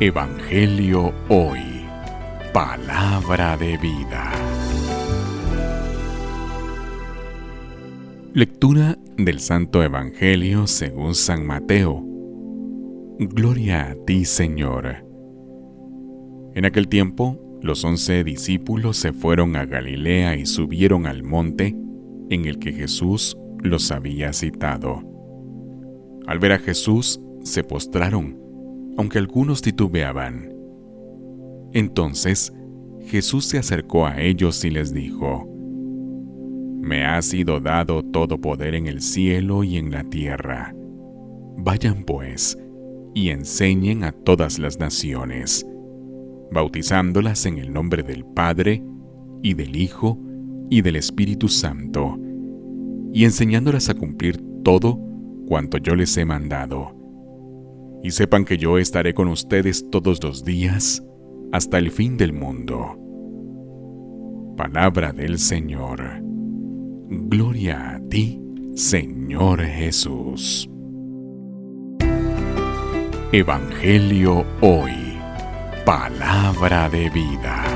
Evangelio Hoy. Palabra de vida. Lectura del Santo Evangelio según San Mateo. Gloria a ti, Señor. En aquel tiempo, los once discípulos se fueron a Galilea y subieron al monte en el que Jesús los había citado. Al ver a Jesús, se postraron, aunque algunos titubeaban. Entonces Jesús se acercó a ellos y les dijo, Me ha sido dado todo poder en el cielo y en la tierra. Vayan pues y enseñen a todas las naciones, bautizándolas en el nombre del Padre, y del Hijo, y del Espíritu Santo, y enseñándolas a cumplir todo cuanto yo les he mandado y sepan que yo estaré con ustedes todos los días hasta el fin del mundo. Palabra del Señor. Gloria a ti, Señor Jesús. Evangelio hoy. Palabra de vida.